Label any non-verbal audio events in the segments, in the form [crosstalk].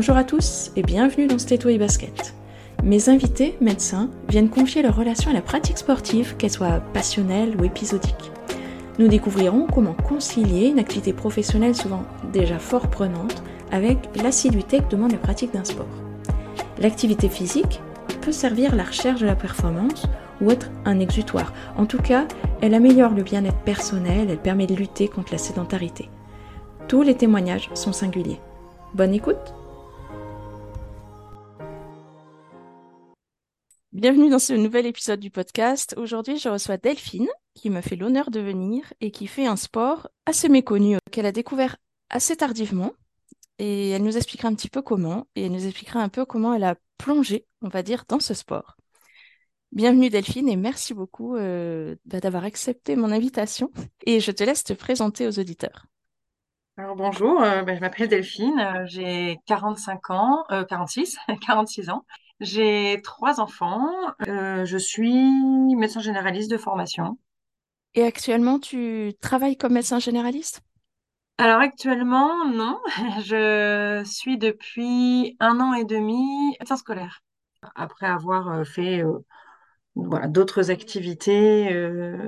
Bonjour à tous et bienvenue dans Stéto et Basket. Mes invités, médecins, viennent confier leur relation à la pratique sportive, qu'elle soit passionnelle ou épisodique. Nous découvrirons comment concilier une activité professionnelle souvent déjà fort prenante avec l'assiduité que demande la pratique d'un sport. L'activité physique peut servir la recherche de la performance ou être un exutoire. En tout cas, elle améliore le bien-être personnel, elle permet de lutter contre la sédentarité. Tous les témoignages sont singuliers. Bonne écoute Bienvenue dans ce nouvel épisode du podcast. Aujourd'hui, je reçois Delphine, qui me fait l'honneur de venir et qui fait un sport assez méconnu, qu'elle a découvert assez tardivement. Et elle nous expliquera un petit peu comment, et elle nous expliquera un peu comment elle a plongé, on va dire, dans ce sport. Bienvenue Delphine et merci beaucoup euh, bah, d'avoir accepté mon invitation. Et je te laisse te présenter aux auditeurs. Alors bonjour, euh, ben, je m'appelle Delphine, euh, j'ai 45 ans, 46, 46 [laughs] ans. J'ai trois enfants. Euh, je suis médecin généraliste de formation. Et actuellement, tu travailles comme médecin généraliste? Alors actuellement, non. [laughs] Je suis depuis un an et demi médecin scolaire. Après avoir euh, fait euh, voilà, d'autres activités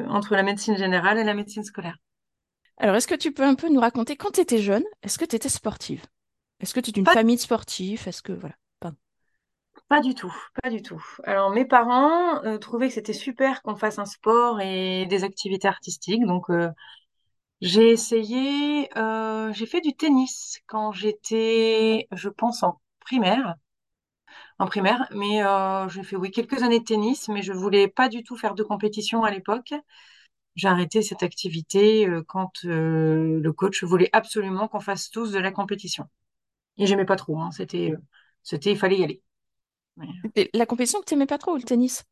entre la médecine générale et la médecine scolaire. Alors, est-ce que tu peux un peu nous raconter quand tu étais jeune, est-ce que tu étais sportive? Est-ce que tu es d'une Pas famille de sportifs? Est-ce que voilà. Pas du tout, pas du tout. Alors mes parents euh, trouvaient que c'était super qu'on fasse un sport et des activités artistiques, donc euh, j'ai essayé, euh, j'ai fait du tennis quand j'étais, je pense, en primaire, en primaire, mais j'ai fait oui quelques années de tennis, mais je voulais pas du tout faire de compétition à l'époque. J'ai arrêté cette activité quand le coach voulait absolument qu'on fasse tous de la compétition. Et j'aimais pas trop, hein. C'était, c'était, il fallait y aller. La compétition que tu n'aimais pas trop ou le tennis?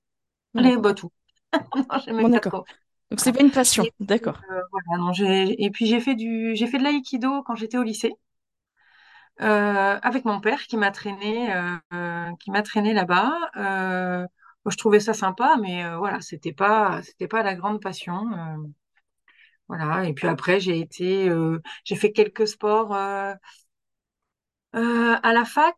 Les bah, tout. [laughs] non, pas trop. Donc c'est pas une passion, d'accord. Euh, et puis j'ai fait du, j'ai fait de l'aïkido quand j'étais au lycée. Euh, avec mon père qui m'a traîné, euh, qui m'a traîné là-bas. je trouvais ça sympa, mais voilà, c'était pas, c'était pas la grande passion. voilà. Et puis après, j'ai été, j'ai fait quelques sports euh, à la fac,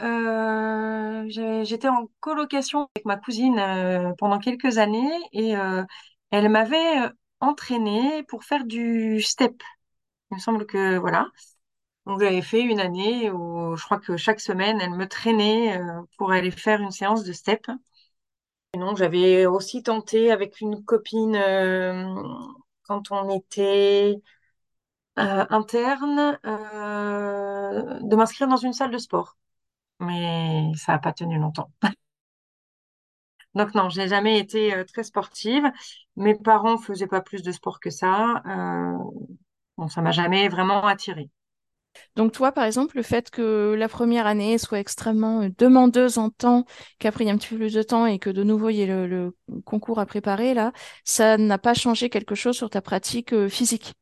euh, j'étais en colocation avec ma cousine euh, pendant quelques années et elle m'avait entraînée pour faire du step. Il me semble que voilà. Donc j'avais fait une année où je crois que chaque semaine elle me traînait pour aller faire une séance de step. Donc j'avais aussi tenté avec une copine quand on était interne euh, de m'inscrire dans une salle de sport. Mais ça n'a pas tenu longtemps. [laughs] Donc non, j'ai jamais été euh, très sportive. Mes parents faisaient pas plus de sport que ça. bon, ça m'a jamais vraiment attirée. Donc toi, par exemple, le fait que la première année soit extrêmement demandeuse en temps, qu'après il y a un petit peu plus de temps et que de nouveau il y ait le concours à préparer, ça n'a pas changé quelque chose sur ta pratique physique?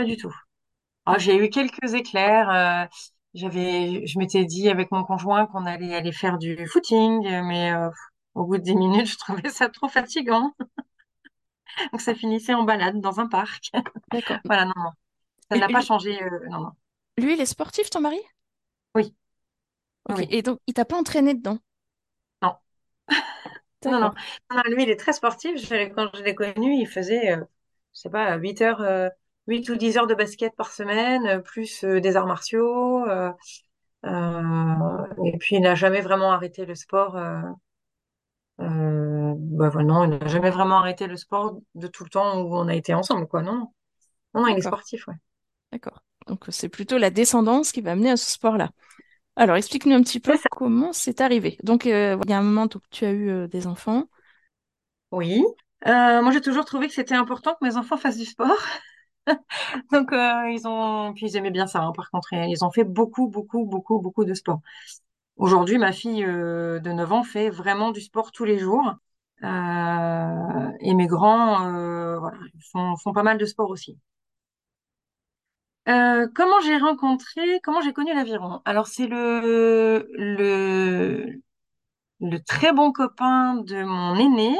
Pas du tout. Ah, j'ai eu quelques éclairs. euh, j'avais, je m'étais dit avec mon conjoint qu'on allait aller faire du footing, mais euh, au bout de dix minutes, je trouvais ça trop fatigant. [laughs] Donc ça finissait en balade dans un parc. D'accord. [laughs] Voilà, non, non. Ça n'a pas changé. euh, non, non. lui, il est sportif, ton mari? Oui, Ok. oui. Et donc, il t'a pas entraîné dedans? Non. [laughs] Non, non. D'accord. Non, lui, il est très sportif. Je- quand je l'ai connu, il faisait, euh, je sais pas, 8 heures, euh, 8 ou 10 heures de basket par semaine, euh, plus euh, des arts martiaux. euh, et puis, il n'a jamais vraiment arrêté le sport. euh, bah, non, il n'a jamais vraiment arrêté le sport de tout le temps où on a été ensemble, quoi. Non, non, non, il est sportif, ouais. D'accord. Donc, c'est plutôt la descendance qui va amener à ce sport-là. Alors, explique-nous un petit peu comment c'est arrivé. Donc, euh, il y a un moment où tu as eu euh, des enfants. Oui. Moi, j'ai toujours trouvé que c'était important que mes enfants fassent du sport. [laughs] Donc, euh, ils ont, puis ils aimaient bien ça, hein, par contre. Ils ont fait beaucoup, beaucoup, beaucoup, beaucoup de sport. Aujourd'hui, ma fille euh, de 9 ans fait vraiment du sport tous les jours. Euh, et mes grands, font, pas mal de sport aussi. Comment j'ai rencontré, comment j'ai connu l'aviron? Alors, c'est le, très bon copain de mon aîné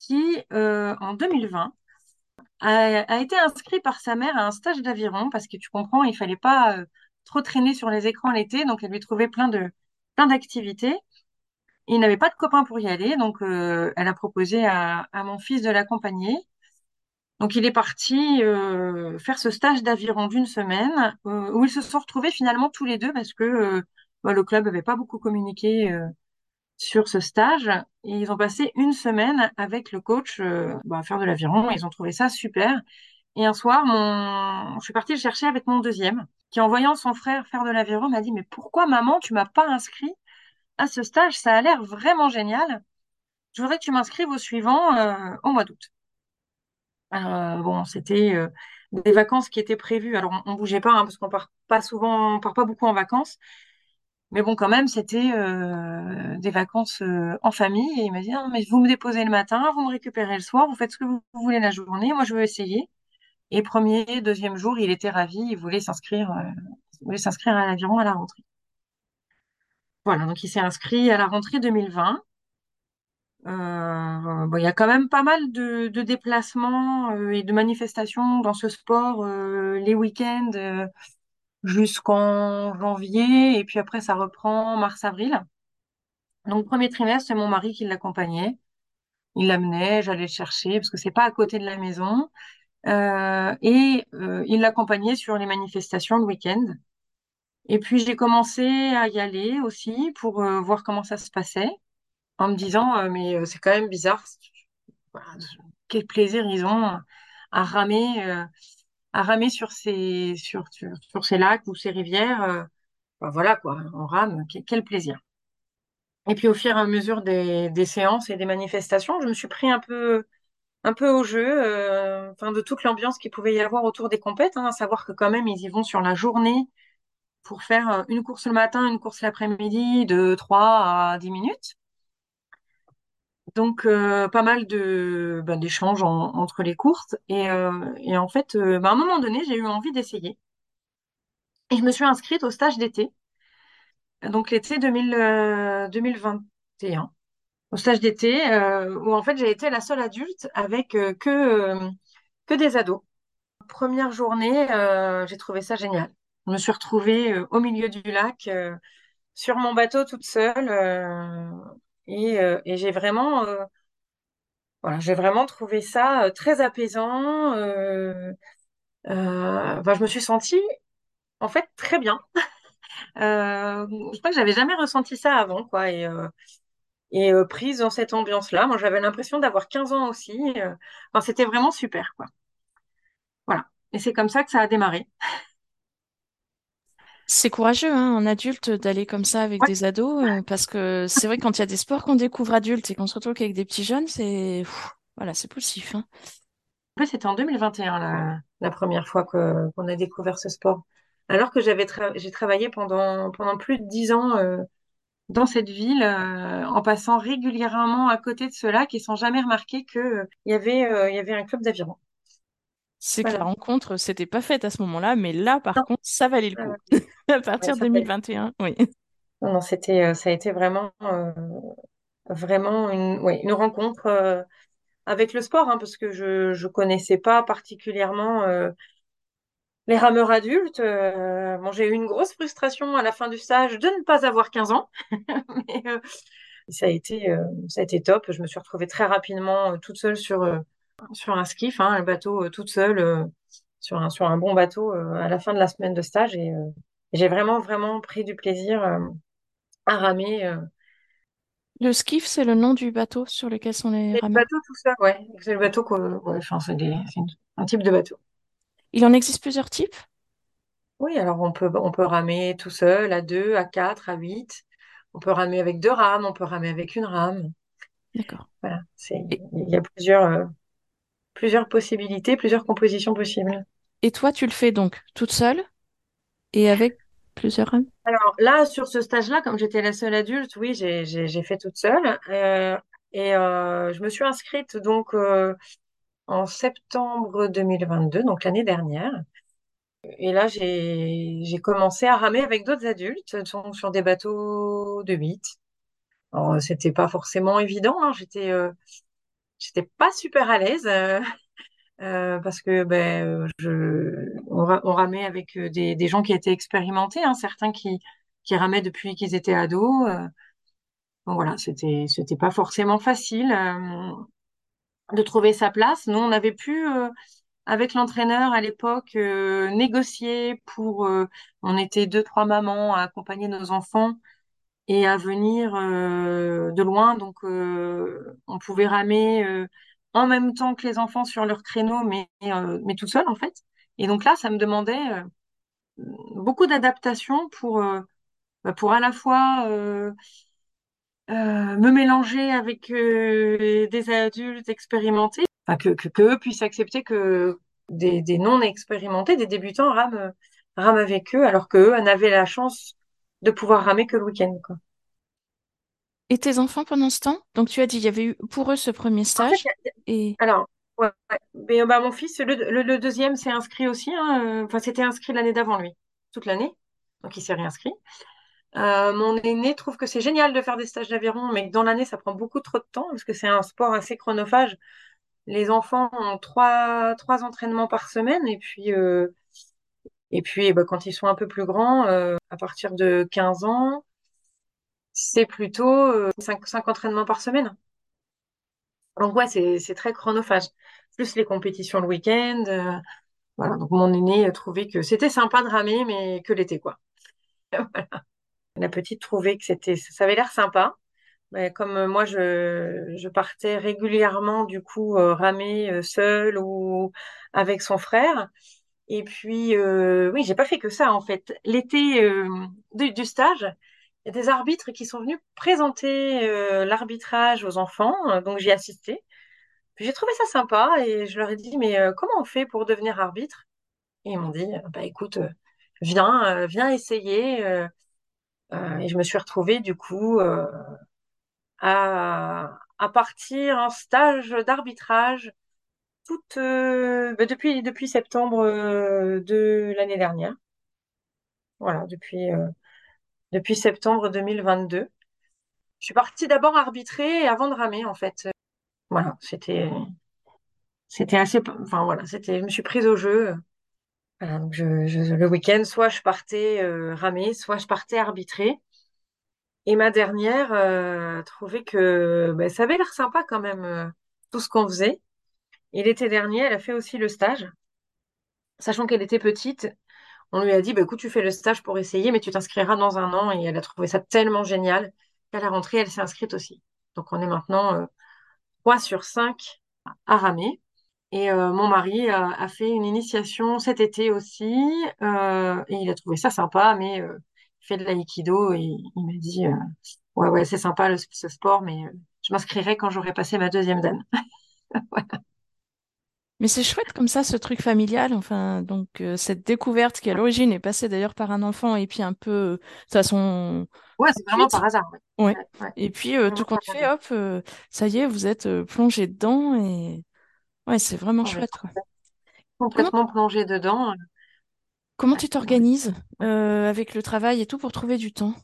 qui, en 2020, a, été inscrit par sa mère à un stage d'aviron parce que tu comprends, il fallait pas euh, trop traîné sur les écrans l'été, donc elle lui trouvait plein d'activités. Il n'avait pas de copain pour y aller, donc euh, elle a proposé à, mon fils de l'accompagner. Donc il est parti euh, faire ce stage d'aviron d'une semaine où ils se sont retrouvés finalement tous les deux parce que bah, le club n'avait pas beaucoup communiqué sur ce stage et ils ont passé une semaine avec le coach euh, bah, à faire de l'aviron. Ils ont trouvé ça super. Et un soir, je suis partie le chercher avec mon deuxième qui en voyant son frère faire de l'aviron m'a dit mais pourquoi maman tu m'as pas inscrit à ce stage? Ça a l'air vraiment génial. Je voudrais que tu m'inscrives au suivant euh, au mois d'août. Euh, bon, c'était des vacances qui étaient prévues. Alors, on, on bougeait pas, hein, parce qu'on part pas souvent, on part pas beaucoup en vacances. Mais bon, quand même, c'était euh, des vacances euh, en famille. Et il m'a dit, non, mais vous me déposez le matin, vous me récupérez le soir, vous faites ce que vous voulez la journée. Moi, je veux essayer. Et premier, deuxième jour, il était ravi. Il voulait s'inscrire, euh, il voulait s'inscrire à l'aviron à la rentrée. Voilà, donc il s'est inscrit à la rentrée 2020. Euh, bon, il y a quand même pas mal de, de déplacements euh, et de manifestations dans ce sport les week-ends jusqu'en janvier et puis après ça reprend mars-avril. Donc premier trimestre, c'est mon mari qui l'accompagnait. Il l'amenait, j'allais le chercher parce que c'est pas à côté de la maison Euh, et euh, il l'accompagnait sur les manifestations le week-end. Et puis j'ai commencé à y aller aussi pour euh, voir comment ça se passait en me disant mais c'est quand même bizarre quel plaisir ils ont à ramer, à ramer sur ces, sur, ces lacs ou ces rivières. euh, ben voilà quoi, on rame, quel, plaisir. Et puis au fur et à mesure des, séances et des manifestations, je me suis pris un peu, un peu au jeu, euh, de toute l'ambiance qu'il pouvait y avoir autour des compètes, hein, à savoir que quand même ils y vont sur la journée pour faire euh, une course le matin, une course l'après-midi de 3 à 10 minutes. Donc, euh, pas mal de ben, d'échanges en- entre les courses. Et, euh, et en fait, euh, ben, à un moment donné, j'ai eu envie d'essayer. Et je me suis inscrite au stage d'été, donc l'été 2000, euh, 2021, au stage d'été, où en fait j'ai été la seule adulte avec que, que des ados. Première journée, j'ai trouvé ça génial. Je me suis retrouvée au milieu du lac, sur mon bateau toute seule, et, euh, et j'ai vraiment... euh, j'ai vraiment trouvé ça euh, très apaisant. enfin, je me suis sentie en fait très bien. [laughs] Je crois que j'avais jamais ressenti ça avant, quoi. Et, prise dans cette ambiance-là, moi j'avais l'impression d'avoir 15 ans aussi. c'était vraiment super, quoi. Voilà. Et c'est comme ça que ça a démarré. C'est courageux, hein, en adulte, d'aller comme ça avec Ouais. des ados, euh, parce que c'est vrai, quand il y a des sports qu'on découvre adultes et qu'on se retrouve avec des petits jeunes, c'est, voilà, c'est poussif, hein. En plus, c'était en 2021 la, la première fois qu'on a découvert ce sport. Alors que j'avais tra- j'ai travaillé pendant pendant plus de 10 ans euh, dans cette ville euh, en passant régulièrement à côté de ce lac et sans jamais remarquer que il y avait il y avait un club d'aviron. C'est que la rencontre s'était pas faite à ce moment-là, mais là, par Non, contre, ça valait le coup. [laughs] [laughs] À partir de ça fait- 2021, oui. non, non, c'était euh, ça a été vraiment euh, vraiment une ouais, une rencontre euh, avec le sport hein, parce que je je connaissais pas particulièrement euh, les rameurs adultes. Bon, j'ai eu une grosse frustration à la fin du stage de ne pas avoir 15 ans, [laughs] mais ça a été ça a été top. Je me suis retrouvée très rapidement toute seule sur sur un skiff, hein, un bateau toute seule, sur un, sur un bon bateau euh, à la fin de la semaine de stage. Et euh, j'ai vraiment, vraiment pris du plaisir euh, à ramer. Euh. Le skiff, c'est le nom du bateau sur lequel sont les C'est le bateau tout seul, ouais. C'est le bateau. Ouais, c'est des- un type de bateau. Il en existe plusieurs types? Oui, alors on peut, on peut ramer tout seul, à deux, à quatre, à huit. On peut ramer avec deux rames, on peut ramer avec une rame. D'accord. Voilà, il y a plusieurs, euh, plusieurs possibilités, plusieurs compositions possibles. et toi, tu le fais donc toute seule? Et avec plusieurs rameurs? Alors là, sur ce stage-là, comme j'étais la seule adulte, oui, j'ai fait toute seule. Euh, et euh, je me suis inscrite donc euh, en septembre 2022, donc l'année dernière. Et là, j'ai commencé à ramer avec d'autres adultes, donc sur des bateaux de 8. Alors, c'était pas forcément évident, hein, j'étais j'étais pas super à l'aise. Euh, euh, parce que ben, je, on, on ramait avec euh, des, gens qui étaient expérimentés, hein, certains qui, qui ramaient depuis qu'ils étaient ados. euh. Bon, voilà, c'était, c'était pas forcément facile euh, de trouver sa place. Nous, on avait pu, euh, avec l'entraîneur à l'époque, euh, négocier pour... euh, on était deux, trois mamans à accompagner nos enfants et à venir euh, de loin. Donc, euh, on pouvait ramer euh, en même temps que les enfants sur leur créneau, mais, euh, mais tout seul, en fait. Et donc là, ça me demandait euh, beaucoup d'adaptation pour, euh, bah, pour à la fois me mélanger avec des adultes expérimentés, que, eux puissent accepter que des, des non-expérimentés, des débutants rament, avec eux, alors qu'eux n'avaient la chance de pouvoir ramer que le week-end. Et tes enfants pendant ce temps? Donc tu as dit, il y avait eu pour eux ce premier En fait, stage et... Alors, ouais, ouais. Mais, euh, bah, mon fils, le, le- le deuxième s'est inscrit aussi. hein, euh, Enfin, c'était inscrit l'année d'avant lui, toute l'année. Donc, il s'est réinscrit. Euh, mon aîné trouve que c'est génial de faire des stages d'aviron, mais que dans l'année, ça prend beaucoup trop de temps parce que c'est un sport assez chronophage. Les enfants ont trois, trois entraînements par semaine et puis, euh, et puis eh ben, quand ils sont un peu plus grands, euh, à partir de 15 ans, c'est plutôt euh, cinq, cinq entraînements par semaine. Donc, ouais, c'est, très chronophage. Plus les compétitions le week-end. euh, Voilà, donc mon aîné a trouvé que c'était sympa de ramer, mais que l'été, quoi. [laughs] La petite trouvait que c'était, ça avait l'air sympa. Mais comme euh, moi, je, je partais régulièrement, du coup, euh, ramer euh, seule ou avec son frère. Et puis, euh, oui, j'ai pas fait que ça, en fait. L'été euh, du stage, y a des arbitres qui sont venus présenter euh, l'arbitrage aux enfants, euh, donc j'y ai assisté. J'ai trouvé ça sympa et je leur ai dit, mais euh, comment on fait pour devenir arbitre? Et ils m'ont dit, bah écoute, viens, viens essayer. et je me suis retrouvée du coup à, partir en stage d'arbitrage bah, depuis, septembre de l'année dernière. Voilà, depuis, depuis septembre 2022. Je suis partie d'abord arbitrer avant de ramer en fait. Voilà, c'était, c'était assez, enfin voilà, c'était, je me suis prise au jeu. Donc le week-end, soit je partais euh, ramer, soit je partais arbitrer. Et ma dernière euh, trouvait que ben, ça avait l'air sympa quand même, euh, tout ce qu'on faisait. Et l'été dernier, elle a fait aussi le stage. Sachant qu'elle était petite, on lui a dit, bah, écoute, tu fais le stage pour essayer, mais tu t'inscriras dans un an. Et elle a trouvé ça tellement génial qu'à la rentrée, elle s'est inscrite aussi. Donc on est maintenant euh, 3 sur 5 à ramer. Et euh, mon mari a, a fait une initiation cet été aussi. euh, et il a trouvé ça sympa, mais euh, il fait de l'aïkido et il m'a dit... euh, Ouais, ouais, c'est sympa ce sport, mais euh, je m'inscrirai quand j'aurai passé ma deuxième dan. [laughs] Mais c'est chouette comme ça, ce truc familial, enfin, donc euh, cette découverte qui à l'origine est passée d'ailleurs par un enfant et puis un peu euh, de façon Ouais, c'est vraiment par hasard. Ouais, Ouais. ouais, ouais, Et puis euh, tout compte fait, hop, ça y est, vous êtes plongé dedans et ouais, c'est vraiment Ouais, chouette, quoi. Comment, complètement plongé dedans. comment tu t'organises avec le travail et tout pour trouver du temps?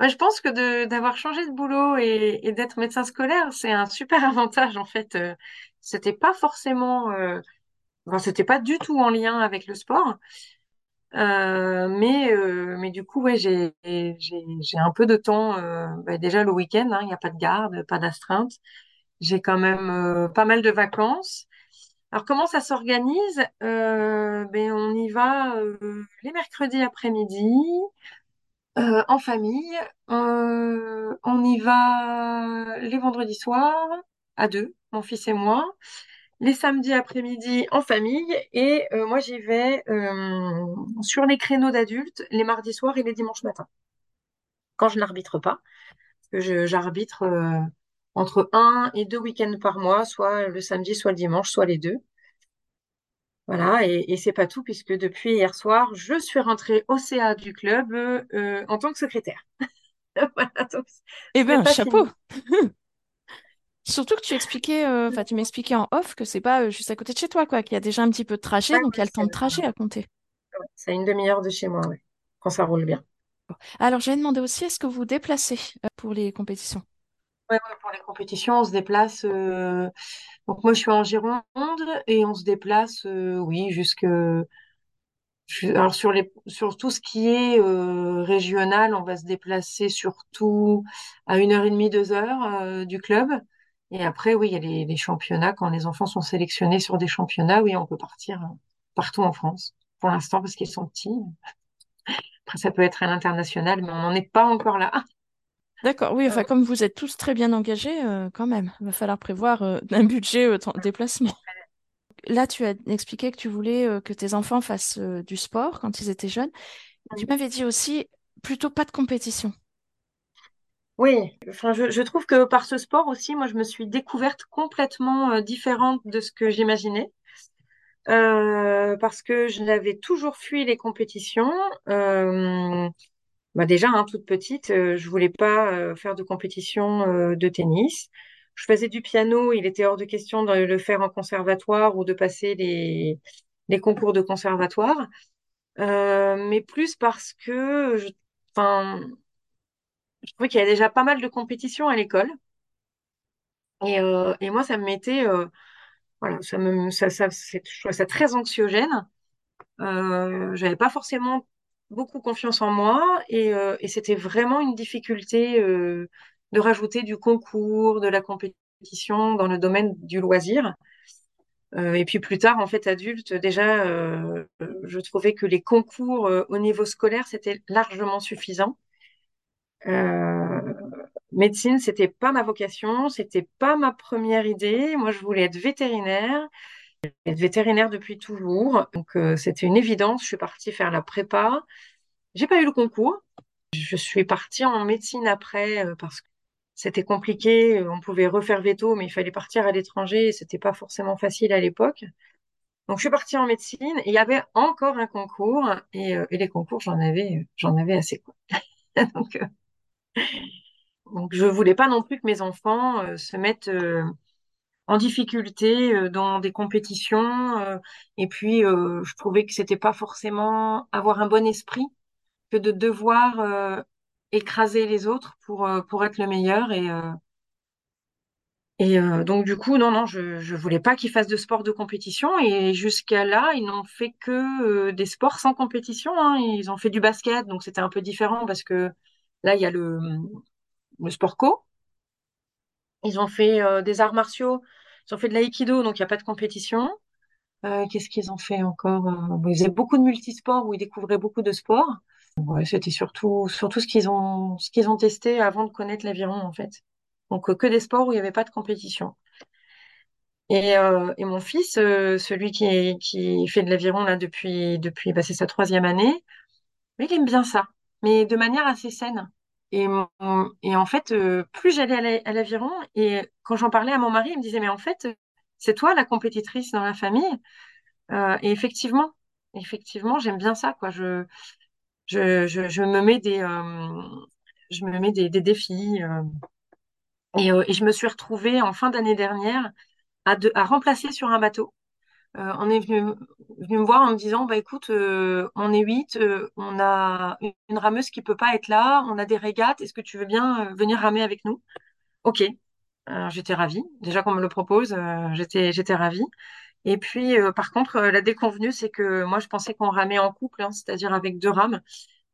Ouais, je pense que d'avoir changé de boulot et, et d'être médecin scolaire, c'est un super [laughs] avantage en fait. Euh, c'était pas forcément, euh, enfin, c'était pas du tout en lien avec le sport, Euh, mais euh, mais du coup ouais j'ai un peu de temps. euh, bah, déjà le week-end, hein, il n'y a pas de garde, pas d'astreinte. J'ai quand même pas mal de vacances. Alors, comment ça s'organise? Ben, on y va les mercredis après-midi, en famille. On y va les vendredis soirs, à deux, mon fils et moi. Les samedis après-midi, en famille. Et euh, moi, j'y vais euh, sur les créneaux d'adultes, les mardis soirs et les dimanches matins, quand je n'arbitre pas. Parce que je- j'arbitre euh, entre un et deux week-ends par mois, soit le samedi, soit le dimanche, soit les deux. Voilà, et, et c'est pas tout, puisque depuis hier soir, je suis rentrée au CA du club en tant que secrétaire. [laughs] Voilà, donc Eh pas chapeau! Surtout que tu expliquais, euh, enfin, tu m'expliquais en off que c'est pas euh, juste à côté de chez toi, quoi, qu'il y a déjà un petit peu de trajet, Ouais, donc il y a le temps de trajet à compter. c'est une demi-heure de chez moi, ouais, quand ça roule bien. Alors, j'avais demandé aussi, est-ce que vous vous déplacez euh, pour les compétitions? Ouais, pour les compétition, on se déplace. Donc moi, je suis en Gironde et on se déplace, oui, jusque. Alors sur les, sur tout ce qui est euh, régional, on va se déplacer surtout à une heure et demie, deux heures euh, du club. Et après, oui, il y a les, les championnats. Quand les enfants sont sélectionnés sur des championnats, oui, on peut partir euh, partout en France. Pour l'instant, parce qu'ils sont petits. Après, ça peut être à l'international, mais on n'en est pas encore là. D'accord, oui, enfin, Euh, comme vous êtes tous très bien engagés, euh, quand même, il va falloir prévoir euh, [laughs] un budget euh, de déplacement. Là, tu as expliqué que tu voulais que tes enfants fassent du sport quand ils étaient jeunes. Tu m'avais dit aussi plutôt pas de compétition. Oui, enfin, je, je trouve que par ce sport aussi, moi, je me suis découverte complètement euh, différente de ce que j'imaginais. Euh, parce que je n'avais toujours fui les compétitions. Euh, bah déjà, hein, toute petite, euh, je voulais pas euh, faire de compétition de tennis. Je faisais du piano, il était hors de question de le faire en conservatoire ou de passer les, les concours de conservatoire. Mais plus parce que je, je trouvais qu'il y avait déjà pas mal de compétitions à l'école. Et, euh, et moi, ça me mettait, euh, voilà, ça me, ça, ça, je trouvais ça très anxiogène. Euh, j'avais pas forcément beaucoup confiance en moi et, euh, et c'était vraiment une difficulté de rajouter du concours, de la compétition dans le domaine du loisir. Et puis plus tard, en fait, adulte, déjà, je trouvais que les concours au niveau scolaire, c'était largement suffisant. Euh, médecine, c'était pas ma vocation, c'était pas ma première idée. Moi, je voulais être vétérinaire, être vétérinaire depuis toujours. Donc, euh, c'était une évidence. Je suis partie faire la prépa. J'ai pas eu le concours. Je suis partie en médecine après euh, parce que c'était compliqué. On pouvait refaire veto, mais il fallait partir à l'étranger et c'était pas forcément facile à l'époque. Donc, je suis partie en médecine il y avait encore un concours et, euh, les concours, j'en avais, j'en avais assez, quoi. [laughs] Donc, euh, donc, je voulais pas non plus que mes enfants euh, se mettent euh, en difficulté euh, dans des compétitions. et puis, je trouvais que c'était pas forcément avoir un bon esprit que de devoir écraser les autres pour, pour être le meilleur. Et, et donc, du coup, non, non, je, je voulais pas qu'ils fassent de sport de compétition. Et jusqu'à là, ils n'ont fait que des sports sans compétition. hein. Ils ont fait du basket, donc c'était un peu différent parce que là, il y a le, sport co. Ils ont fait euh, des arts martiaux, ils ont fait de l'aïkido, donc il n'y a pas de compétition. Euh, qu'est-ce qu'ils ont fait encore? Euh, Ils faisaient beaucoup de multisports où ils découvraient beaucoup de sports. C'était surtout, surtout ce qu'ils ont, testé avant de connaître l'aviron, en fait. Donc, que des sports où il n'y avait pas de compétition. Et, mon fils, celui qui, fait de l'aviron là depuis, depuis bah, c'est sa troisième année, lui, il aime bien ça, mais de manière assez saine. Et, en fait, euh, plus j'allais à la- à l'aviron, et quand j'en parlais à mon mari, il me disait, mais en fait, c'est toi la compétitrice dans la famille. Euh, et effectivement, effectivement, j'aime bien ça, quoi. Je, je, me mets des, euh, je me mets des, des défis. euh, et, euh, et je me suis retrouvée en fin d'année dernière à, à remplacer sur un bateau. Euh, on est venu, venu me voir en me disant, bah écoute, euh, on est huit, euh, on a une, rameuse qui peut pas être là, on a des régates, est-ce que tu veux bien euh, venir ramer avec nous? Ok. J'étais ravie. Déjà qu'on me le propose, euh, j'étais j'étais ravie. Et puis, euh, par contre, la déconvenue, c'est que moi, je pensais qu'on ramait en couple, hein, c'est-à-dire avec deux rames.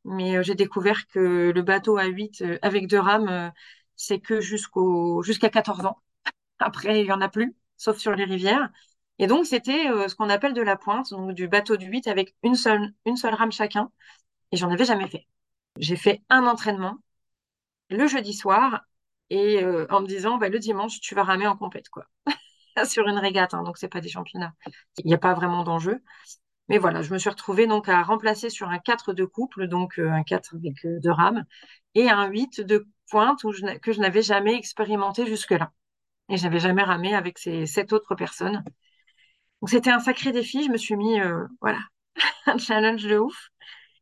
Mais j'ai découvert que le bateau à 8 euh, avec deux rames, c'est que jusqu'au jusqu'à 14 ans. [laughs] Après, il y en a plus, sauf sur les rivières. Et donc, c'était euh, ce qu'on appelle de la pointe, donc du bateau de 8 avec une seule, une seule rame chacun. Et j'en avais jamais fait. J'ai fait un entraînement le jeudi soir et euh, en me disant, bah, le dimanche, tu vas ramer en compète, quoi. [laughs] Sur une régate, hein, donc c'est pas des championnats. Il n'y a pas vraiment d'enjeu. Mais voilà, je me suis retrouvée donc à remplacer sur un 4 de couple, donc euh, un 4 avec deux rames, et un 8 de pointe où que je n'avais jamais expérimenté jusque-là. Et j'avais jamais ramé avec ces sept autres personnes. Donc c'était un sacré défi. Je me suis mis, euh, voilà, [laughs] un challenge de ouf.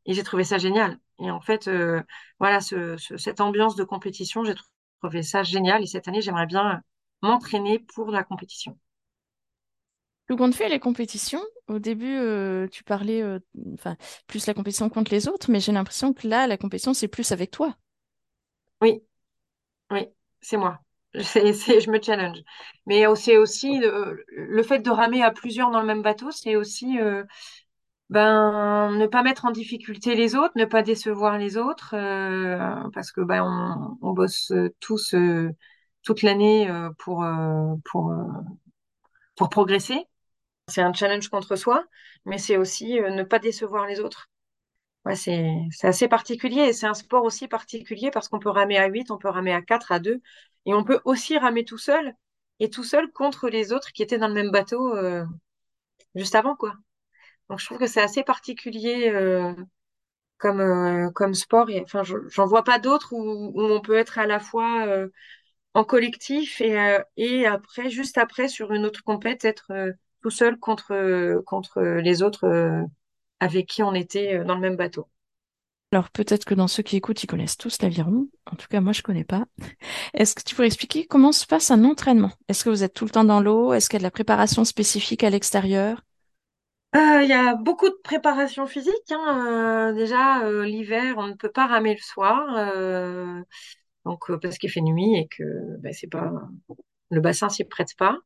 Et j'ai trouvé ça génial. Et en fait, euh, voilà, ce, ce- cette ambiance de compétition, j'ai trouvé ça génial. Et cette année, j'aimerais bien m'entraîner pour la compétition. Tout compte fait, les compétitions, au début, euh, tu parlais euh, enfin, plus la compétition contre les autres, mais j'ai l'impression que là, la compétition, c'est plus avec toi. Oui, oui, c'est moi. C'est, c'est, je me challenge. Mais c'est aussi le, le fait de ramer à plusieurs dans le même bateau, c'est aussi euh, ben ne pas mettre en difficulté les autres, ne pas décevoir les autres, euh, parce que ben on, on bosse tous euh, toute l'année euh, pour euh, pour euh, pour progresser. C'est un challenge contre soi, mais c'est aussi euh, ne pas décevoir les autres. Ouais, c'est c'est assez particulier et c'est un sport aussi particulier parce qu'on peut ramer à 8, on peut ramer à 4, à 2 et on peut aussi ramer tout seul et tout seul contre les autres qui étaient dans le même bateau euh, juste avant quoi. Donc je trouve que c'est assez particulier euh, comme euh, comme sport enfin je- j'en vois pas d'autres où, on peut être à la fois en collectif et après juste après sur une autre compète être tout seul contre les autres avec qui on était dans le même bateau. Alors peut-être que dans ceux qui écoutent, ils connaissent tous l'aviron. En tout cas, moi, je connais pas. [laughs] Est-ce que tu pourrais expliquer comment se passe un entraînement? Est-ce que vous êtes tout le temps dans l'eau? Est-ce qu'il y a de la préparation spécifique à l'extérieur? Euh, Il y a beaucoup de préparation physique. hein. Euh, déjà, euh, l'hiver, on ne peut pas ramer le soir, donc parce qu'il fait nuit et que ben, c'est pas le bassin s'y prête pas.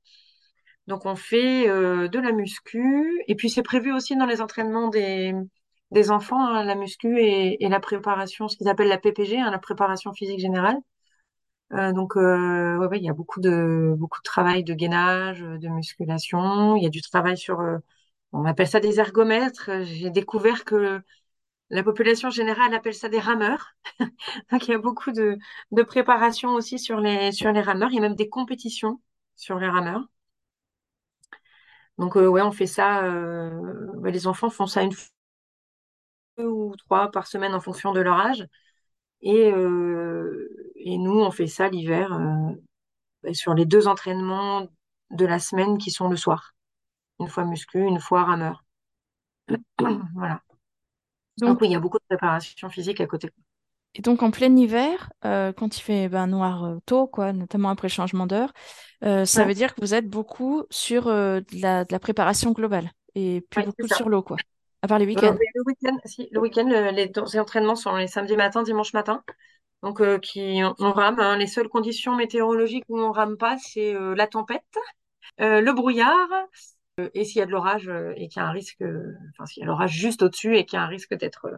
Donc on fait de la muscu et puis c'est prévu aussi dans les entraînements des des enfants, hein, la muscu et, et la préparation, ce qu'ils appellent la PPG, hein, la préparation physique générale. Euh, donc euh, ouais, ouais, il y a beaucoup de beaucoup de travail de gainage, de musculation. Il y a du travail sur euh, on appelle ça des ergomètres. Euh, J'ai découvert que la population générale appelle ça des rameurs. [laughs] Donc, il y a beaucoup de, de préparation aussi sur les, sur les rameurs. Il y a même des compétitions sur les rameurs. Donc, euh, ouais, on fait ça. euh, ouais, les enfants font ça une ou trois par semaine en fonction de leur âge. Et, euh, et nous, on fait ça l'hiver euh, ouais, sur les deux entraînements de la semaine qui sont le soir. Une fois muscu, une fois rameur. [clears throat] Voilà. Donc, Donc, oui, il y a beaucoup de préparation physique à côté. et donc en plein hiver, euh, quand il fait ben, noir euh, tôt, quoi, notamment après le changement d'heure, euh, ça Ouais, veut dire que vous êtes beaucoup sur de la, de la préparation globale et plus ouais, beaucoup sur l'eau, quoi. À part les week-ends. le week-end, si, le week-end, le- les, les entraînements sont les samedis matin, dimanche matin. Donc, euh, qui, on, on rame. hein. Les seules conditions météorologiques où on rame pas, c'est euh, la tempête, euh, le brouillard, euh, et s'il y a de l'orage euh, et qu'il y a un risque, euh, enfin, s'il y a l'orage juste au-dessus et qu'il y a un risque d'être euh,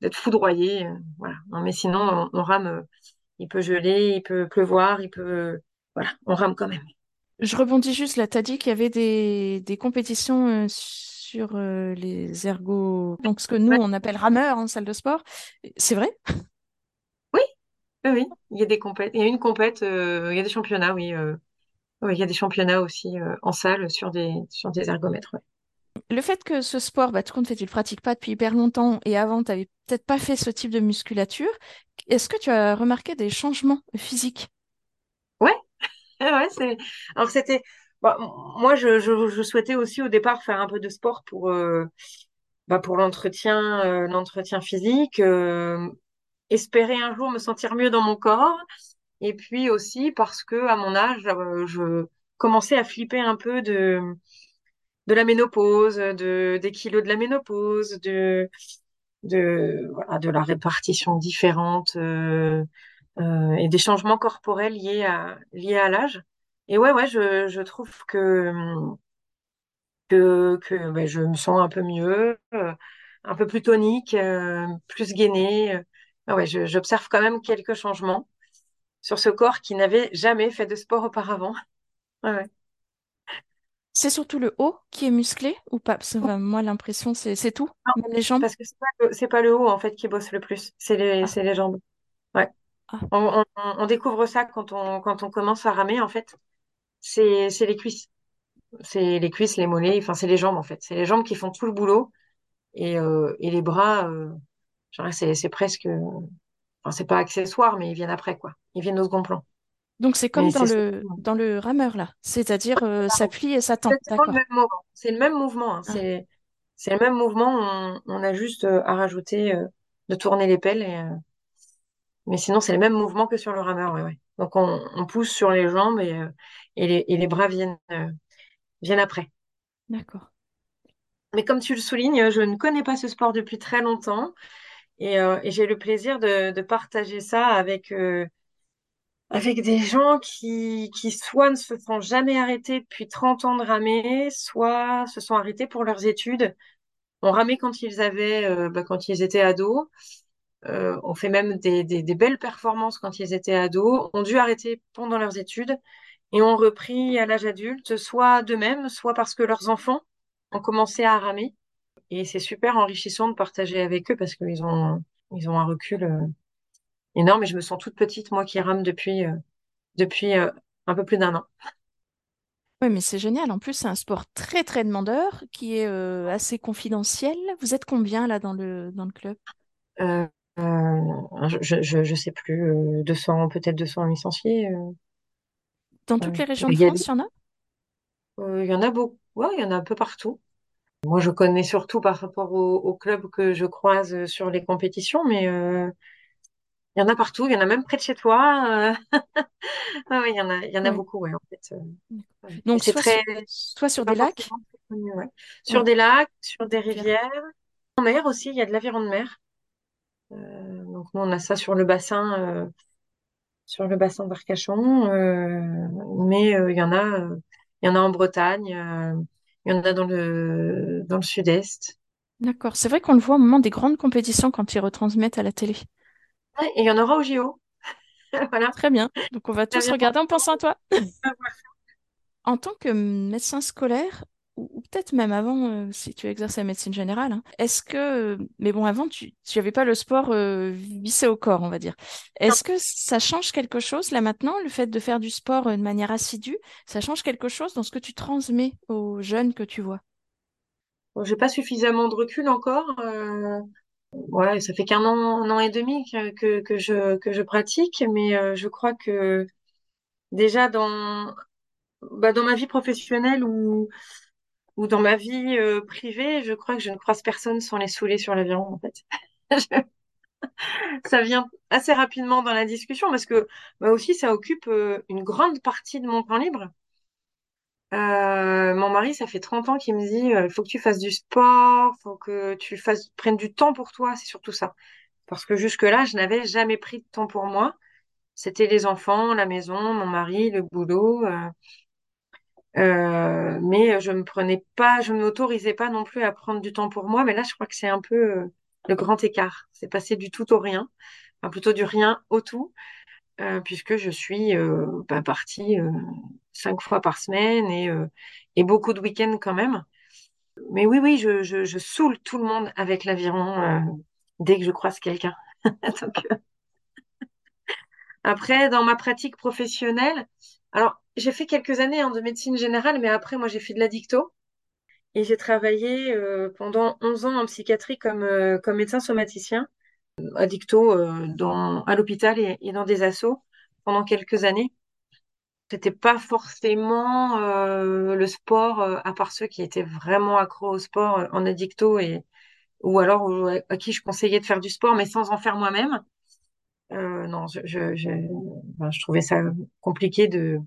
d'être foudroyé, euh, voilà. Non, mais sinon, on, on rame. euh, il peut geler, il peut pleuvoir, il peut, voilà, on rame quand même. Je rebondis juste là, tu as dit qu'il y avait des, des compétitions euh, sur euh, les ergots, donc ce que nous Ouais. on appelle rameurs en salle de sport. C'est vrai? [laughs] Oui, oui. Il y a des compètes, il y a une compète, euh, il y a des championnats, oui. euh, oui, il y a des championnats aussi euh, en salle sur des sur des ergomètres. ouais. Le fait que ce sport, bah, tout compte fait, tu le pratiques pas depuis hyper longtemps et avant, tu n'avais peut-être pas fait ce type de musculature. Est-ce que tu as remarqué des changements physiques? Ouais, [laughs] ouais, c'est. Alors c'était. Bah, moi, je, je, je souhaitais aussi au départ faire un peu de sport pour euh, bah, pour l'entretien euh, l'entretien physique, euh, espérer un jour me sentir mieux dans mon corps, et puis aussi parce que à mon âge, euh, je commençais à flipper un peu de de la ménopause, de des kilos de la ménopause, de de voilà, de la répartition différente. euh, et des changements corporels liés à, liés à l'âge. Et ouais, ouais, je, je trouve que, que, que ben, je me sens un peu mieux, euh, un peu plus tonique, euh, plus gainée. euh. Ah ouais, j'observe quand même quelques changements sur ce corps qui n'avait jamais fait de sport auparavant. [laughs] Ouais, ouais. C'est surtout le haut qui est musclé ou pas? Parce que, enfin, moi, l'impression, c'est tout, Non, même les jambes. parce que c'est pas pas le haut en fait qui bosse le plus, c'est les, Ah, les jambes. Ouais. ah. On, on, on découvre ça quand on, quand on commence à ramer en fait. C'est, c'est les cuisses. C'est les cuisses, les mollets, enfin c'est les jambes en fait. C'est les jambes qui font tout le boulot et, euh, et les bras, euh, c'est c'est presque, enfin c'est pas accessoire, mais ils viennent après quoi. Ils viennent au second plan. Donc c'est comme Mais dans c'est le dans le rameur là, c'est-à-dire euh, ça plie et ça tend. exactement le même mouvement. C'est le même mouvement. hein. Ah, C'est c'est le même mouvement. On, on a juste euh, à rajouter euh, de tourner les pelles, et, euh, mais sinon c'est le même mouvement que sur le rameur. Ouais, ouais. Donc on, on pousse sur les jambes et, euh, et les, et les bras viennent euh, viennent après. d'accord. Mais comme tu le soulignes, je ne connais pas ce sport depuis très longtemps. Et, euh, et j'ai le plaisir de, de partager ça avec, avec des gens qui, qui soit ne se sont jamais arrêtés depuis 30 ans de ramer, soit se sont arrêtés pour leurs études. On ramait quand ils avaient, bah, quand ils étaient ados. Euh, on fait même des, des, des belles performances quand ils étaient ados. Ont dû arrêter pendant leurs études et ont repris à l'âge adulte, soit d'eux-mêmes, soit parce que leurs enfants ont commencé à ramer. Et c'est super enrichissant de partager avec eux parce qu'ils ont, ils ont un recul euh, énorme. Et je me sens toute petite, moi qui rame depuis, euh, depuis un peu plus d'un an. Oui, mais c'est génial. En plus, c'est un sport très, très demandeur qui est euh, assez confidentiel. Vous êtes combien là dans le, dans le club? Euh, je, je, je sais plus, euh, 200, peut-être 200 licenciés. euh, Dans toutes les régions de France, il y en a? euh, il y en a beaucoup. Ouais, il y en a un peu partout. Moi, je connais surtout par rapport aux, clubs que je croise euh, sur les compétitions, mais euh, il y en a partout. Il y en a même près de chez toi. euh. [laughs] Ah il y en a, il y en a beaucoup, ouais, en fait. euh, ouais. Donc, soit, très, su- soit sur des lacs? Sur des lacs, sur des rivière. rivières, en mer aussi. Il y a de l'aviron de mer. Euh, donc nous, on a ça sur le bassin, euh, sur le bassin d'Arcachon. euh, mais il y en a, il y en a en Bretagne. il y en a dans le, dans le sud-est. D'accord. C'est vrai qu'on le voit au moment des grandes compétitions quand ils retransmettent à la télé. Ouais, et il y en aura au JO. [laughs] Voilà. Très bien. Donc, on va tous regarder en pensant à toi. [laughs] En tant que médecin scolaire, ou, peut-être même avant, euh, si tu exerces la médecine générale, hein, est-ce que, mais bon, avant, tu n'avais pas le sport euh, vissé au corps, on va dire. Est-ce que ça change quelque chose là maintenant, le fait de faire du sport euh, de manière assidue, ça change quelque chose dans ce que tu transmets aux jeunes que tu vois? Bon, j'ai pas suffisamment de recul encore. Euh, ouais, ça fait qu'un an, un an et demi que, que, je, que je pratique, mais je crois que déjà dans, bah, dans ma vie professionnelle ou, ou dans ma vie euh, privée, je crois que je ne croise personne sans les saouler sur l'avion, en fait. [laughs] Ça vient assez rapidement dans la discussion parce que bah aussi ça occupe euh, une grande partie de mon temps libre. Euh, mon mari, ça fait 30 ans qu'il me dit, il faut que tu fasses du sport, faut que tu fasses, prennes du temps pour toi, c'est surtout ça. Parce que jusque-là, je n'avais jamais pris de temps pour moi. C'était les enfants, la maison, mon mari, le boulot. Euh, mais je me prenais pas, je ne m'autorisais pas non plus à prendre du temps pour moi. Mais là, je crois que c'est un peu euh, le grand écart. C'est passé du tout au rien, enfin, plutôt du rien au tout, euh, puisque je suis bah, partie cinq fois par semaine et, et beaucoup de week-ends quand même. Mais oui, oui, je, je, saoule tout le monde avec l'aviron dès que je croise quelqu'un. [laughs] Après, dans ma pratique professionnelle, alors j'ai fait quelques années hein, de médecine générale, mais après, moi, j'ai fait de la dicto et j'ai travaillé euh, pendant 11 ans en psychiatrie comme, euh, comme médecin somaticien, à dicto euh, à l'hôpital et, dans des assos pendant quelques années. C'était pas forcément le sport, à part ceux qui étaient vraiment accros au sport en addicto et ou alors à qui je conseillais de faire du sport, mais sans en faire moi-même. Non, je trouvais ça compliqué de,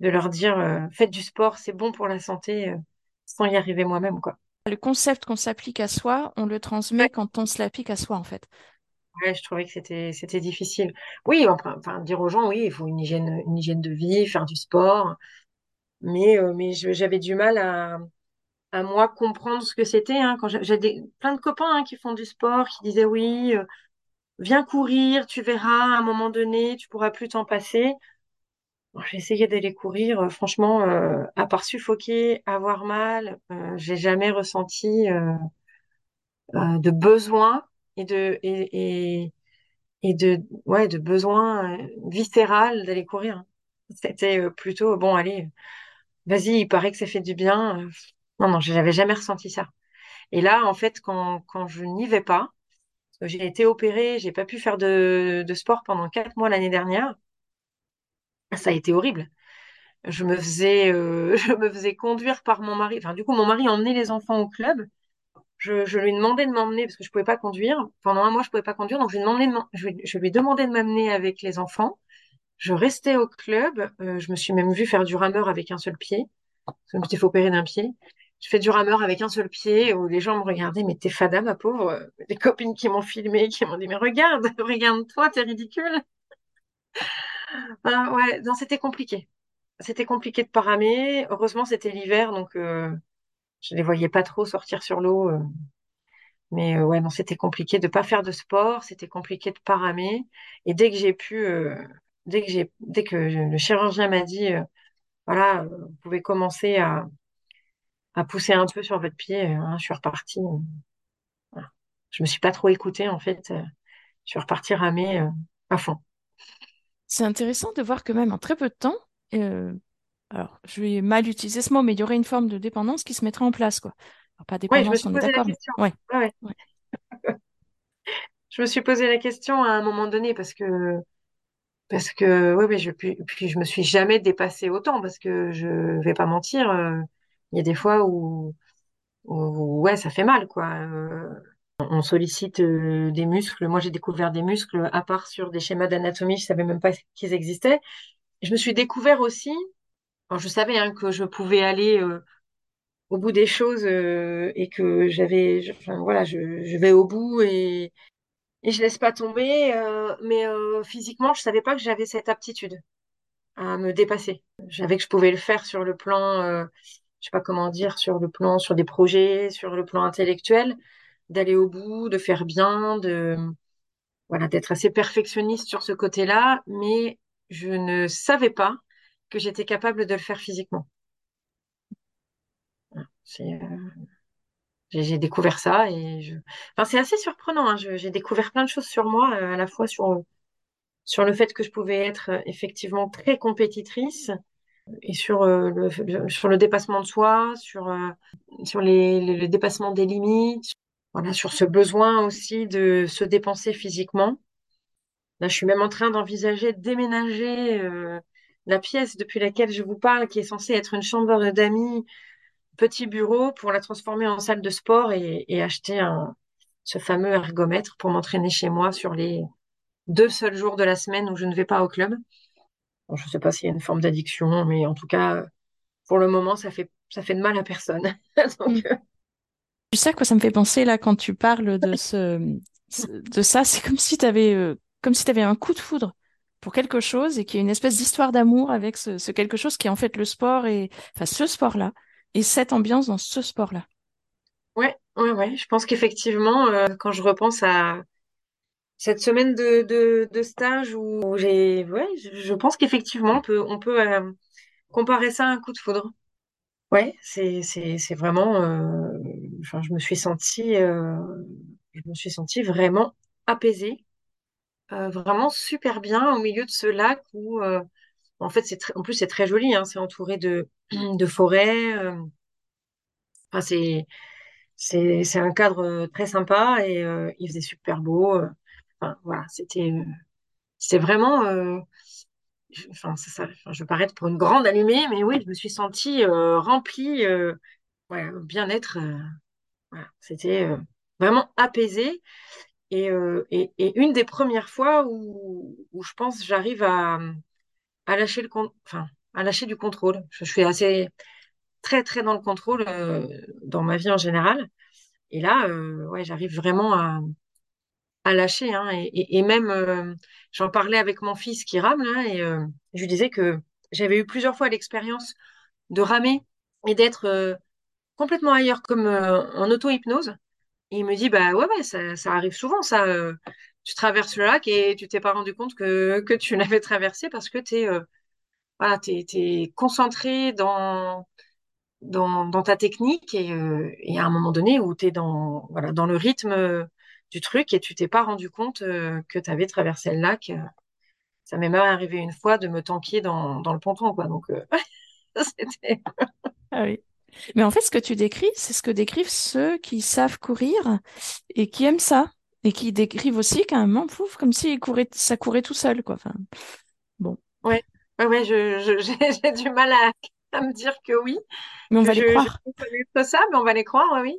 de leur dire euh, faites du sport, c'est bon pour la santé, euh, sans y arriver moi-même, quoi. Le concept qu'on s'applique à soi, on le transmet Ouais, quand on se l'applique à soi, en fait. ouais, je trouvais que c'était c'était difficile. Oui, enfin, enfin, dire aux gens, oui, il faut une hygiène, une hygiène de vie, faire du sport, mais, euh, mais j'avais du mal à, à moi comprendre ce que c'était. Hein, quand j'ai des, plein de copains hein, qui font du sport, qui disaient oui, viens courir, tu verras, à un moment donné, tu pourras plus t'en passer. J'ai essayé d'aller courir. euh, franchement, euh, à part suffoquer, avoir mal, euh, j'ai jamais ressenti de besoin et de ouais de besoin viscéral d'aller courir. C'était plutôt bon, allez, vas-y, il paraît que ça fait du bien. Non, non, j'avais jamais ressenti ça. Et là, en fait, quand je n'y vais pas, j'ai été opérée, j'ai pas pu faire de sport pendant quatre mois l'année dernière. Ça a été horrible. je me faisais, euh, [laughs] je me faisais conduire par mon mari. Enfin, du coup, mon mari emmenait les enfants au club. Je, lui demandais de m'emmener parce que je pouvais pas conduire. Pendant un mois, je pouvais pas conduire, donc je lui demandais de je, de m'amener avec les enfants. Je restais au club. Euh, je me suis même vue faire du rameur avec un seul pied. Je me suis fait opérer d'un pied. Je fais du rameur avec un seul pied où les gens me regardaient, mais t'es fada, ma pauvre. Des copines qui m'ont filmé, qui m'ont dit, mais regarde, [laughs] regarde-toi, t'es ridicule. Ben, ouais, c'était compliqué. C'était compliqué de paramer. Heureusement, c'était l'hiver, donc euh, je les voyais pas trop sortir sur l'eau. euh. Mais euh, ouais, c'était compliqué de pas faire de sport. C'était compliqué de paramer. Et dès que j'ai pu, euh, dès que le chirurgien m'a dit, euh, voilà, euh, vous pouvez commencer à, pousser un peu sur votre pied, euh, hein, je suis repartie. euh, voilà. Je me suis pas trop écoutée en fait. euh, je suis repartie ramer euh, à fond. C'est intéressant de voir que même en très peu de temps, euh, alors je vais mal utiliser ce mot, mais il y aurait une forme de dépendance qui se mettrait en place, quoi. Alors, pas Ouais, je me dépendance, suis on est posé la d'accord, mais ouais, Ouais. [laughs] Je me suis posé la question à un moment donné parce que parce que ouais, je puis, puis je me suis jamais dépassée autant parce que je vais pas mentir. euh, Il y a des fois où, où ouais, ça fait mal quoi. Euh, on sollicite euh, des muscles. Moi, j'ai découvert des muscles à part sur des schémas d'anatomie. Je savais même pas [laughs] qu'ils existaient. Je me suis découvert aussi. je savais hein, que je pouvais aller euh, au bout des choses euh, et que j'avais, voilà, je, vais au bout et, et je laisse pas tomber. mais physiquement, je savais pas que j'avais cette aptitude à me dépasser. Je savais que je pouvais le faire sur le plan, je sais pas comment dire, sur le plan, sur des projets, sur le plan intellectuel, d'aller au bout, de faire bien, de voilà, d'être assez perfectionniste sur ce côté-là, mais je ne savais pas que j'étais capable de le faire physiquement. Euh, J'ai découvert ça et je... enfin, c'est assez surprenant. hein. J'ai découvert plein de choses sur moi, euh, à la fois sur, sur le fait que je pouvais être euh, effectivement très compétitrice et sur, le, sur le dépassement de soi, sur, sur les- le dépassement des limites, voilà, sur ce besoin aussi de se dépenser physiquement. Là, je suis même en train d'envisager de déménager euh, la pièce depuis laquelle je vous parle, qui est censée être une chambre d'amis petit bureau pour la transformer en salle de sport et, et acheter un, ce fameux ergomètre pour m'entraîner chez moi sur les deux seuls jours de la semaine où je ne vais pas au club. Bon, je ne sais pas s'il y a une forme d'addiction, mais en tout cas, pour le moment, ça fait, ça fait de mal à personne. [laughs] Donc, Mm. euh, Tu sais à quoi ça me fait penser là quand tu parles de ce, de ça, c'est comme si tu avais, comme si tu un coup de foudre pour quelque chose et qu'il y a une espèce d'histoire d'amour avec ce, ce quelque chose qui est en fait le sport et enfin ce sport-là et cette ambiance dans ce sport-là. ouais, ouais, ouais. Je pense qu'effectivement, euh, quand je repense à cette semaine de, de, de stage où j'ai, ouais, je, je pense qu'effectivement, on peut, on peut euh, comparer ça à un coup de foudre. Ouais, c'est, c'est, c'est vraiment, euh, je me suis sentie, euh, je me suis sentie vraiment apaisée, euh, vraiment super bien au milieu de ce lac où, euh, en fait, c'est en plus, c'est très joli, hein, c'est entouré de, [clears throat] de forêts, enfin, c'est, c'est, c'est un cadre très sympa et il faisait super beau, enfin, voilà, c'était, c'était vraiment, enfin, c'est ça, je vais paraître pour une grande allumée, mais oui, je me suis sentie remplie, euh, bien-être. C'était euh, vraiment apaisé. Et, euh, et, une des premières fois où, je pense j'arrive à, lâcher du contrôle. Je, suis assez très très dans le contrôle euh, dans ma vie en général. Et là, j'arrive vraiment à, lâcher. Hein, et, et, même, j'en parlais avec mon fils qui rame là, et je lui disais que j'avais eu plusieurs fois l'expérience de ramer et d'être complètement ailleurs, comme euh, en auto-hypnose. Il me dit, bah ouais, ouais, ça, ça arrive souvent, ça. euh, tu traverses le lac et tu t'es pas rendu compte que, [laughs] que tu l'avais traversé parce que t'es euh, voilà, concentré dans, dans, ta technique et, à un moment donné où t'es dans, voilà, dans le rythme du truc et tu t'es pas rendu compte que tu avais traversé le lac. Ça m'est même arrivé une fois de me tanker dans, dans le ponton, quoi. Donc, [laughs] c'était... Ah oui. Mais en fait, ce que tu décris, c'est ce que décrivent ceux qui savent courir et qui aiment ça. Et qui décrivent aussi qu'à un moment, pouf, comme si courait, ça courait tout seul, quoi. Enfin, bon. Ouais, ouais, ouais, je, je- [laughs] j'ai j'ai du mal à, à me dire que oui. Mais on Je, va les je, je croire. connaître ça, mais on va les croire, oui,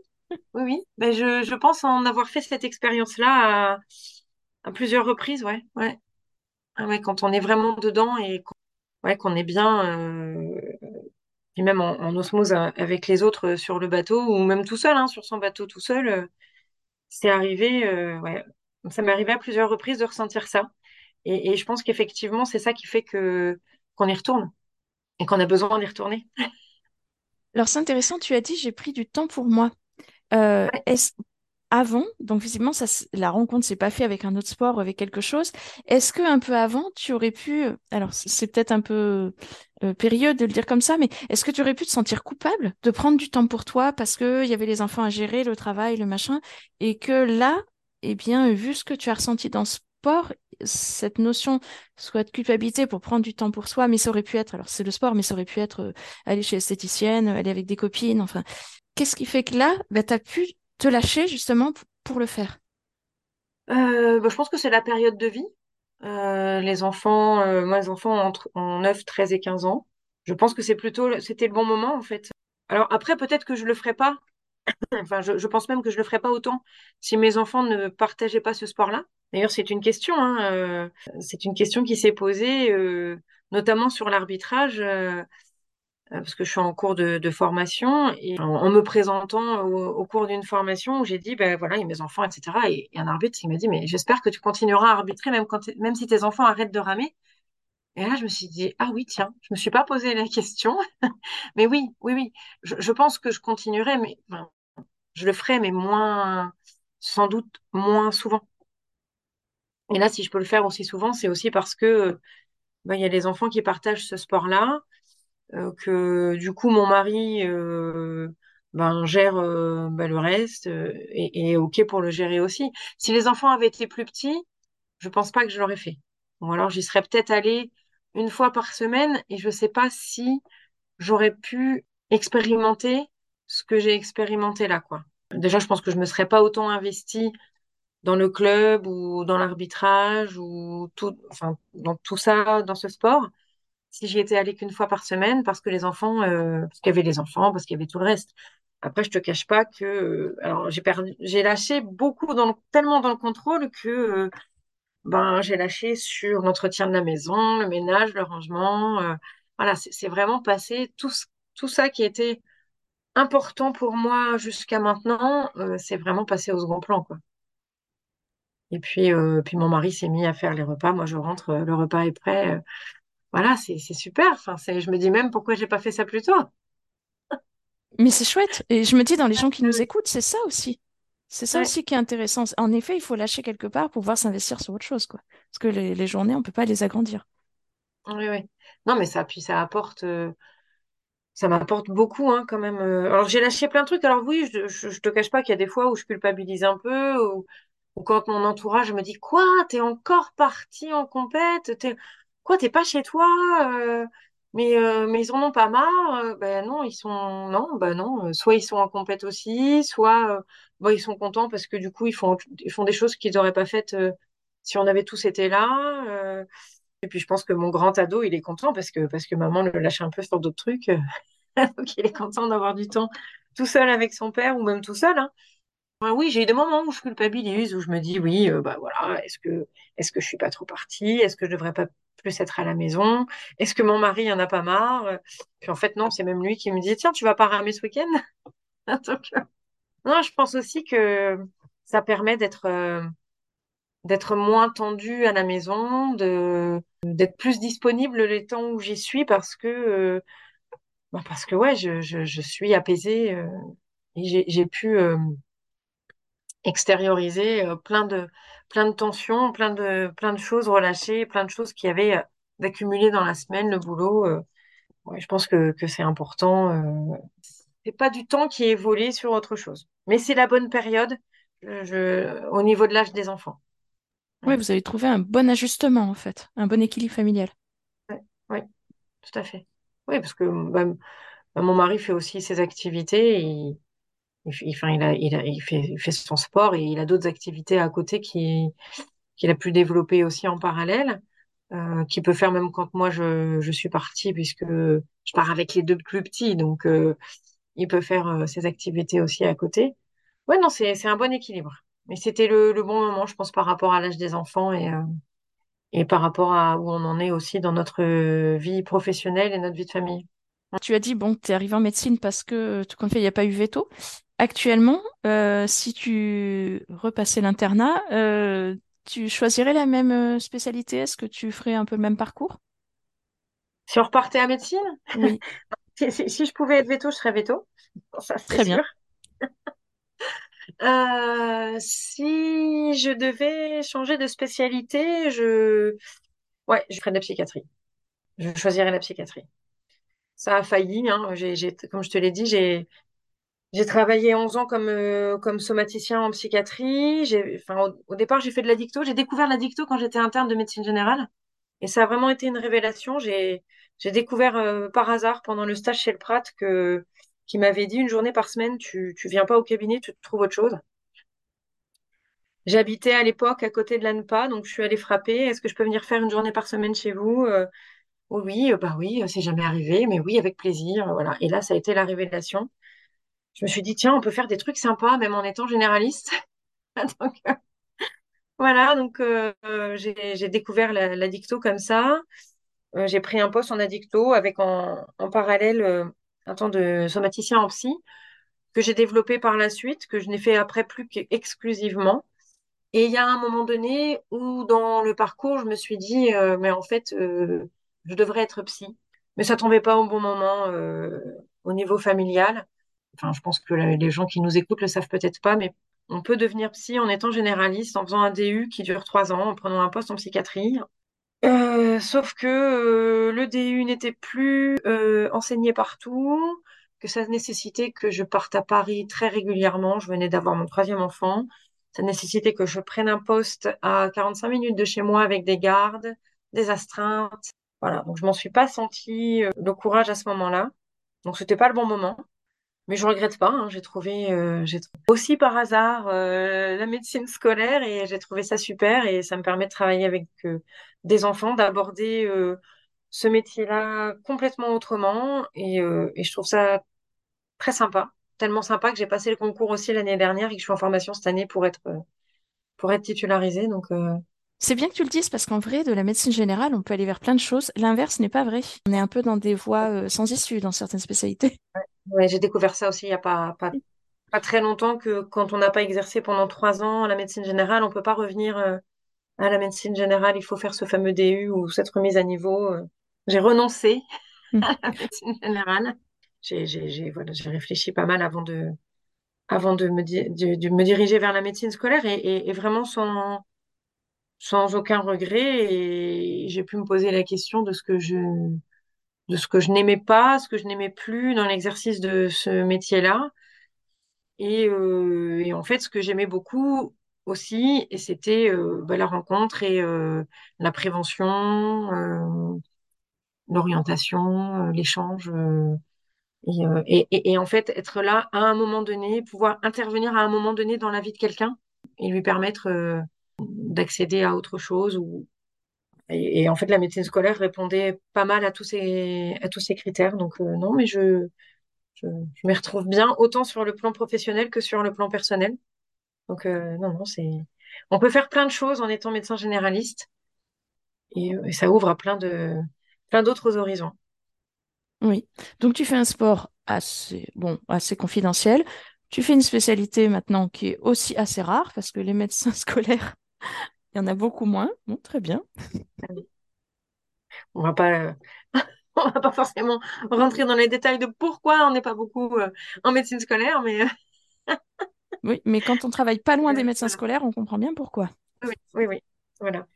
oui. Ben, je, je pense en avoir fait cette expérience-là à, à plusieurs reprises, ouais, ouais. Ah ouais, quand on est vraiment dedans et qu'on ouais, qu'on est bien, euh, et même en, en osmose a- avec les autres euh, sur le bateau, ou même tout seul, hein, sur son bateau tout seul, euh, c'est arrivé, euh, ouais. Ça m'est arrivé à plusieurs reprises de ressentir ça. Et, et je pense qu'effectivement, c'est ça qui fait que qu'on y retourne et qu'on a besoin d'y retourner. Alors c'est intéressant, tu as dit j'ai pris du temps pour moi. Euh, Ouais. est-ce avant, donc visiblement ça, la rencontre s'est pas fait avec un autre sport, ou avec quelque chose. Est-ce que un peu avant, tu aurais pu, alors c'est peut-être un peu euh, périlleux de le dire comme ça, mais est-ce que tu aurais pu te sentir coupable de prendre du temps pour toi parce que il y avait les enfants à gérer, le travail, le machin, et que là, eh bien, vu ce que tu as ressenti dans ce sport, cette notion soit de culpabilité pour prendre du temps pour soi, mais ça aurait pu être, alors c'est le sport, mais ça aurait pu être euh, aller chez l'esthéticienne, aller avec des copines, enfin, qu'est-ce qui fait que là, bah, tu as pu te lâcher justement pour le faire? Euh, bah, je pense que c'est la période de vie. Euh, les enfants, euh, moi, les enfants ont, entre, ont 9, 13 et 15 ans. Je pense que c'est plutôt, c'était le bon moment, en fait. Alors après, peut-être que je le ferai pas. [clears throat] Enfin, je, je pense même que je le ferai pas autant si mes enfants ne partageaient pas ce sport-là. D'ailleurs, c'est une question, hein, euh, c'est une question qui s'est posée, euh, notamment sur l'arbitrage. Euh, parce que je suis en cours de, formation et en, me présentant au, cours d'une formation où j'ai dit, ben voilà, il y a mes enfants, etc. Et, un arbitre, il m'a dit, mais j'espère que tu continueras à arbitrer même même si tes enfants arrêtent de ramer. Et là, je me suis dit, ah oui, tiens, je me suis pas posé la question. [laughs] Mais oui, oui, oui, je, pense que je continuerai, mais je le ferai, mais moins, sans doute moins souvent. Et là, si je peux le faire aussi souvent, c'est aussi parce que ben, il y a les enfants qui partagent ce sport-là euh, que du coup mon mari euh, ben, gère euh, ben, le reste euh, et, est OK pour le gérer aussi. Si les enfants avaient été plus petits, je pense pas que je l'aurais fait. Ou alors j'y serais peut-être allée une fois par semaine et je sais pas si j'aurais pu expérimenter ce que j'ai expérimenté là, quoi. Déjà, je pense que je me serais pas autant investie dans le club ou dans l'arbitrage ou tout, enfin, dans tout ça, dans ce sport si j'y étais allée qu'une fois par semaine parce que les enfants, euh, parce qu'il y avait les enfants, parce qu'il y avait tout le reste. Après, je te cache pas que, euh, alors j'ai perdu, j'ai lâché beaucoup tellement dans le contrôle que, euh, ben, j'ai lâché sur l'entretien de la maison, le ménage, le rangement. voilà, c'est vraiment passé tout, ça qui était important pour moi jusqu'à maintenant, c'est vraiment passé au second plan, quoi. Et puis, puis mon mari s'est mis à faire les repas. Moi, je rentre, le repas est prêt. Voilà, c'est super. Enfin, je me dis même pourquoi j'ai pas fait ça plus tôt. Mais c'est chouette. Et je me dis, dans les gens qui nous écoutent, c'est ça aussi. C'est ça Ouais, aussi qui est intéressant. En effet, il faut lâcher quelque part pour pouvoir s'investir sur autre chose, quoi. Parce que les, les journées, on peut pas les agrandir. oui, oui. Non, mais ça, puis ça apporte, euh, ça m'apporte beaucoup, hein, quand même. euh. Alors, j'ai lâché plein de trucs. Alors, oui, je, je, je te cache pas qu'il y a des fois où je culpabilise un peu, ou, ou quand mon entourage me dit, quoi, t'es encore parti en compète, quoi, t'es pas chez toi, euh, mais, euh, mais ils en ont pas marre. euh. Ben non, ils sont, non, ben non. Soit ils sont en aussi, soit, ils sont contents parce que du coup, ils font, des choses qu'ils n'auraient pas faites, si on avait tous été là. Et puis je pense que mon grand ado, il est content parce que, parce que maman le lâche un peu sur d'autres trucs. [laughs] Donc il est content d'avoir du temps tout seul avec son père ou même tout seul. Hein. Oui, j'ai eu des moments où je culpabilise, où je me dis oui, euh, bah voilà, est-ce que est-ce que je suis pas trop partie? Est-ce que je devrais pas plus être à la maison? Est-ce que mon mari en a pas marre? Puis en fait non, c'est même lui qui me dit tiens, tu vas pas ramer ce week-end? [laughs] Non, je pense aussi que ça permet d'être euh, moins tendu à la maison, d'être plus disponible les temps où j'y suis parce que euh, bah parce que ouais, je, je, suis apaisée et j'ai pu extérioriser euh, plein de plein de tensions, plein de plein de choses relâchées, plein de choses qui avaient euh, d'accumuler dans la semaine, le boulot. euh. ouais, je pense que que c'est important. Euh, c'est pas du temps qui est volé sur autre chose, mais c'est la bonne période je, je- au niveau de l'âge des enfants. Oui, Ouais, vous avez trouvé un bon ajustement, en fait, un bon équilibre familial. ouais, ouais, tout à fait. Oui, parce que bah, bah, mon mari fait aussi ses activités. Il, fait- son sport et il a d'autres activités à côté qui, qu'il a pu développer aussi en parallèle, euh, qu'il peut faire même quand moi je, suis partie, puisque je pars avec les deux plus petits, donc euh, il peut faire euh, ses activités aussi à côté. Ouais, non, c'est, un bon équilibre. Mais c'était le, bon moment, je pense, par rapport à l'âge des enfants et, euh, par rapport à où on en est aussi dans notre vie professionnelle et notre vie de famille. Tu as dit, bon, tu es arrivé en médecine parce que, tout compte fait, il n'y a pas eu veto. Actuellement, euh, si tu repassais l'internat, euh, tu choisirais la même euh, spécialité? Est-ce que tu ferais un peu le même parcours? Si on repartait à médecine, Oui, [laughs] si, si- si je pouvais être veto, je serais veto. Ça, c'est très bien. [laughs] Euh, si je devais changer de spécialité, je, ouais, je ferais de la psychiatrie. Je choisirais la psychiatrie. Ça a failli, hein. J'ai, j'ai- comme je te l'ai dit, j'ai, j'ai travaillé 11 ans comme, euh, comme somaticien en psychiatrie. Enfin, au, départ, j'ai fait de la dicto. J'ai découvert la dicto quand j'étais interne de médecine générale. Et ça a vraiment été une révélation. J'ai, découvert euh, par hasard pendant le stage chez le Prat que, qui m'avait dit une journée par semaine, tu, tu viens pas au cabinet, tu te trouves autre chose. J'habitais à l'époque à côté de l'ANPA, donc je suis allée frapper. Est-ce que je peux venir faire une journée par semaine chez vous? Euh, oui, bah oui, c'est jamais arrivé, mais oui, avec plaisir, voilà. Et là, ça a été la révélation. Je me suis dit, tiens, on peut faire des trucs sympas, même en étant généraliste. [laughs] Euh, voilà, donc euh, j'ai découvert la, la dicto comme ça. Euh, j'ai pris un poste en addicto avec en, en parallèle un temps de somaticien en psy que j'ai développé par la suite, que je n'ai fait après plus qu'exclusivement. Et il y a un moment donné où dans le parcours, je me suis dit, mais en fait, je devrais être psy. Mais ça tombait pas au bon moment au niveau familial. Enfin, je pense que les gens qui nous écoutent le savent peut-être pas, mais on peut devenir psy en étant généraliste, en faisant un DU qui dure trois ans, en prenant un poste en psychiatrie. Euh, sauf que euh, le DU n'était plus euh, enseigné partout, que ça nécessitait que je parte à Paris très régulièrement. Je venais d'avoir mon troisième enfant. Ça nécessitait que je prenne un poste à 45 minutes de chez moi avec des gardes, des astreintes. Voilà, donc je m'en suis pas senti le courage à ce moment-là. Donc c'était pas le bon moment. Mais je regrette pas, hein. J'ai trouvé, euh, aussi par hasard euh, la médecine scolaire et j'ai trouvé ça super et ça me permet de travailler avec euh, des enfants, d'aborder ce métier-là complètement autrement et, je trouve ça très sympa, tellement sympa que j'ai passé le concours aussi l'année dernière et que je suis en formation cette année pour être pour être titularisée. Donc C'est bien que tu le dises parce qu'en vrai, de la médecine générale, on peut aller vers plein de choses. L'inverse n'est pas vrai. On est un peu dans des voies euh, sans issue dans certaines spécialités. [laughs] ouais, j'ai découvert ça aussi il y a pas, pas pas très longtemps que quand on n'a pas exercé pendant trois ans la médecine générale, on peut pas revenir. euh, à la médecine générale, il faut faire ce fameux DU ou cette remise à niveau. euh. J'ai renoncé Mm. [laughs] à la médecine générale. J'ai, j'ai, j'ai, voilà, j'ai réfléchi pas mal avant de, avant de me, di- de, de me diriger vers la médecine scolaire et, et, et vraiment sans, sans aucun regret. Et j'ai pu me poser la question de ce que je, de ce que je n'aimais pas, ce que je n'aimais plus dans l'exercice de ce métier-là. Et, euh, en fait, ce que j'aimais beaucoup aussi, c'était euh, bah, la rencontre et euh, la prévention, l'orientation, l'échange. et, et, en fait, être là à un moment donné, pouvoir intervenir à un moment donné dans la vie de quelqu'un et lui permettre d'accéder à autre chose. Ou... Et, en fait, la médecine scolaire répondait pas mal à tous ces, critères. Donc, euh, non, mais je, je, retrouve bien, autant sur le plan professionnel que sur le plan personnel. Donc, euh, non, non. On peut faire plein de choses en étant médecin généraliste et, euh, et ça ouvre à plein plein d'autres horizons. Oui. Donc tu fais un sport assez, bon, assez confidentiel. Tu fais une spécialité maintenant qui est aussi assez rare parce que les médecins [laughs] scolaires, [laughs] il y en a beaucoup moins. Bon, très bien. On va pas, [laughs] on va pas forcément rentrer dans les détails de pourquoi on n'est pas beaucoup euh, en médecine scolaire, mais euh, Oui, mais quand on travaille pas loin [laughs] des médecins scolaires, on comprend bien pourquoi. Oui, oui, oui, voilà.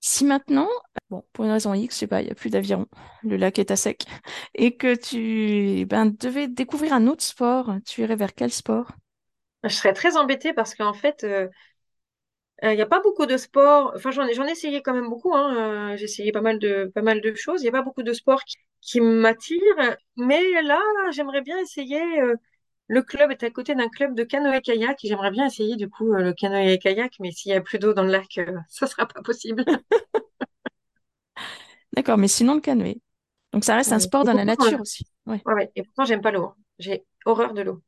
Si maintenant, bon, pour une raison X, je sais pas, il n'y a plus d'aviron, le lac est à sec, et que tu ben, devais découvrir un autre sport, tu irais vers quel sport? Je serais très embêtée parce qu'en fait, euh, il n'y a pas beaucoup de sports. Enfin, j'en ai, j'en ai essayé quand même beaucoup. Hein, euh, j'ai essayé pas mal de, pas mal de choses. Il n'y a pas beaucoup de sports qui, qui m'attirent. Mais là, j'aimerais bien essayer. euh, Le club est à côté d'un club de canoë-kayak et j'aimerais bien essayer du coup euh, le canoë-kayak, mais s'il y a plus d'eau dans le lac, euh, [laughs] ça sera pas possible. [laughs] D'accord, mais sinon le canoë. Donc ça reste un sport Et dans la euh, nature aussi. Ouais. ouais. Et pourtant, j'aime pas l'eau. hein. J'ai horreur de l'eau.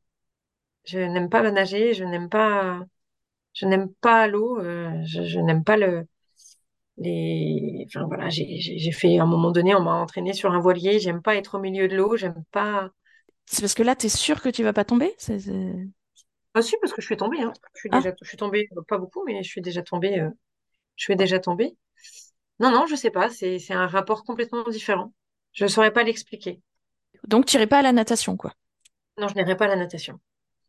Je n'aime pas nager, je n'aime pas, je n'aime pas l'eau, euh, je, je n'aime pas le, les, enfin voilà, j'ai, fait à un moment donné, on m'a entraîné sur un voilier, j'aime pas être au milieu de l'eau, j'aime pas. C'est parce que là, tu es sûr que tu vas pas tomber? Ah si, parce que je suis tombée, hein. Je suis Ah, déjà, je suis tombée, euh, pas beaucoup, mais je suis déjà tombée. euh, je vais déjà tomber. Non, non, je sais pas. C'est, c'est un rapport complètement différent. Je ne saurais pas l'expliquer. Donc, tu n'irais pas à la natation, quoi? Non, je n'irai pas à la natation.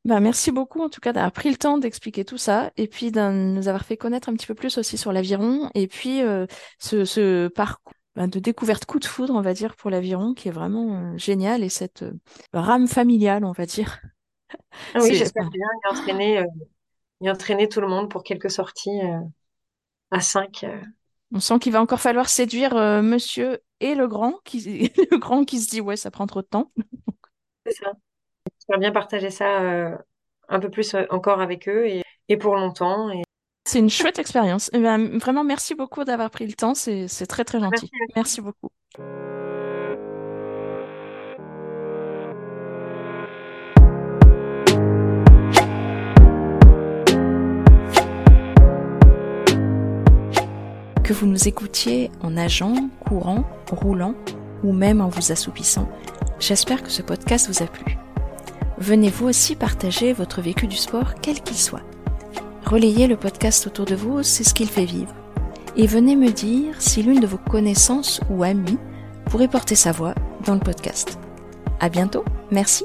Bah, merci beaucoup en tout cas d'avoir pris le temps d'expliquer tout ça et puis de nous avoir fait connaître un petit peu plus aussi sur l'aviron et puis euh, ce, ce parcours bah, de découverte coup de foudre, on va dire, pour l'aviron qui est vraiment euh, génial et cette euh, rame familiale, on va dire. Ah oui, j'espère bien y entraîner, y entraîner tout le monde pour quelques sorties à 5. On sent qu'il va encore falloir séduire monsieur et le grand qui, [laughs] le grand qui se dit ouais, ça prend trop de temps. c'est ça. J'espère bien partager ça euh, un peu plus euh, encore avec eux et, et pour longtemps. Et... C'est une chouette expérience. Eh ben, vraiment, merci beaucoup d'avoir pris le temps. C'est, c'est très, très gentil. Merci. Merci beaucoup. Que vous nous écoutiez en nageant, courant, roulant ou même en vous assoupissant, j'espère que ce podcast vous a plu. Venez vous aussi partager votre vécu du sport, quel qu'il soit. Relayez le podcast autour de vous, c'est ce qu'il fait vivre. Et venez me dire si l'une de vos connaissances ou amies pourrait porter sa voix dans le podcast. À bientôt, merci.